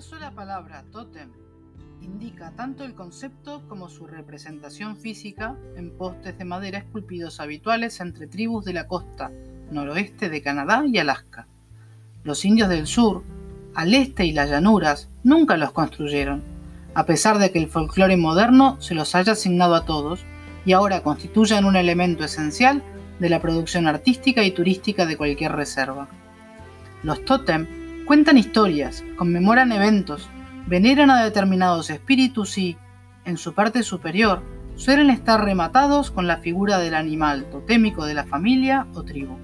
sola palabra, tótem, indica tanto el concepto como su representación física en postes de madera esculpidos habituales entre tribus de la costa noroeste de Canadá y Alaska. Los indios del sur, al este y las llanuras, nunca los construyeron, a pesar de que el folclore moderno se los haya asignado a todos y ahora constituyen un elemento esencial de la producción artística y turística de cualquier reserva. Los tótem cuentan historias, conmemoran eventos, veneran a determinados espíritus y, en su parte superior, suelen estar rematados con la figura del animal totémico de la familia o tribu.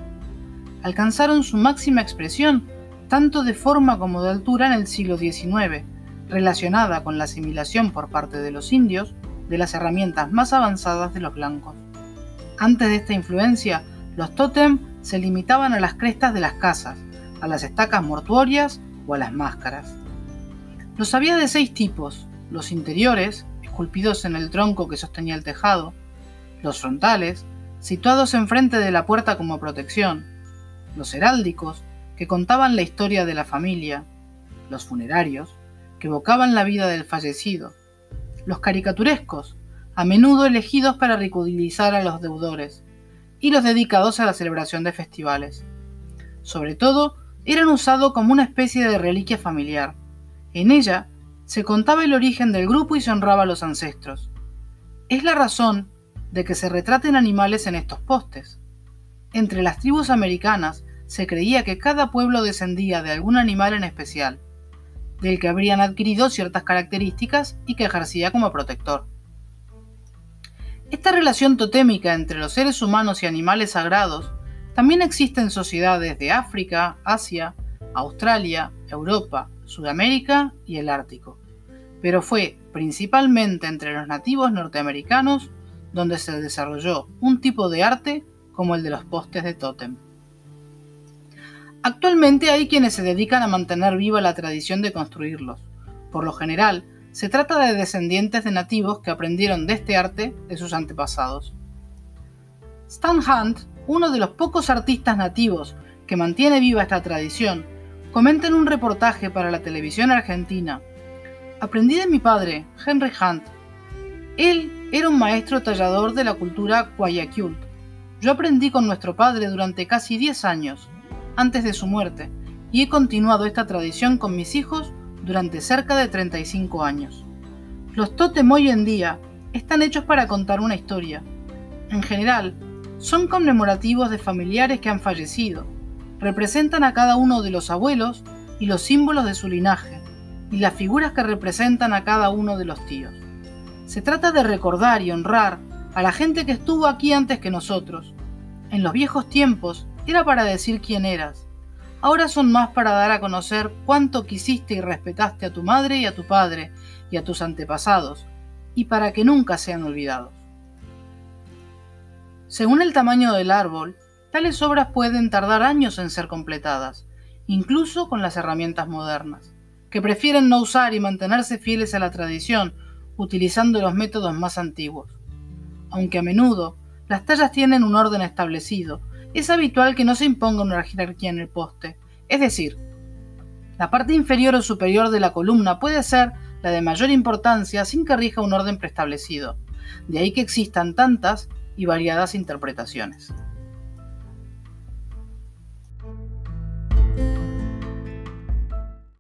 Alcanzaron su máxima expresión tanto de forma como de altura en el siglo XIX, relacionada con la asimilación por parte de los indios de las herramientas más avanzadas de los blancos. Antes de esta influencia, los tótem se limitaban a las crestas de las casas, a las estacas mortuorias o a las máscaras. Los había de seis tipos, los interiores, esculpidos en el tronco que sostenía el tejado, los frontales, situados enfrente de la puerta como protección, los heráldicos, que contaban la historia de la familia, los funerarios, que evocaban la vida del fallecido, los caricaturescos, a menudo elegidos para ridiculizar a los deudores, y los dedicados a la celebración de festivales. Sobre todo, eran usados como una especie de reliquia familiar, en ella se contaba el origen del grupo y se honraba a los ancestros. Es la razón de que se retraten animales en estos postes. Entre las tribus americanas se creía que cada pueblo descendía de algún animal en especial, del que habrían adquirido ciertas características y que ejercía como protector. Esta relación totémica entre los seres humanos y animales sagrados también existe en sociedades de África, Asia, Australia, Europa, Sudamérica y el Ártico, pero fue principalmente entre los nativos norteamericanos donde se desarrolló un tipo de arte como el de los postes de tótem. Actualmente hay quienes se dedican a mantener viva la tradición de construirlos. Por lo general, se trata de descendientes de nativos que aprendieron de este arte de sus antepasados. Stan Hunt, uno de los pocos artistas nativos que mantiene viva esta tradición, Comenta en un reportaje para la televisión argentina. Aprendí de mi padre, Henry Hunt. Él era un maestro tallador de la cultura Guayaquil. Yo aprendí con nuestro padre durante casi 10 años, antes de su muerte, y he continuado esta tradición con mis hijos durante cerca de 35 años. Los tótem hoy en día están hechos para contar una historia. En general, son conmemorativos de familiares que han fallecido, representan a cada uno de los abuelos y los símbolos de su linaje, y las figuras que representan a cada uno de los tíos. Se trata de recordar y honrar a la gente que estuvo aquí antes que nosotros. En los viejos tiempos era para decir quién eras. Ahora son más para dar a conocer cuánto quisiste y respetaste a tu madre y a tu padre y a tus antepasados, y para que nunca sean olvidados. Según el tamaño del árbol, Tales obras pueden tardar años en ser completadas, incluso con las herramientas modernas, que prefieren no usar y mantenerse fieles a la tradición, utilizando los métodos más antiguos. Aunque a menudo las tallas tienen un orden establecido, es habitual que no se imponga una jerarquía en el poste, es decir, la parte inferior o superior de la columna puede ser la de mayor importancia sin que rija un orden preestablecido, de ahí que existan tantas y variadas interpretaciones.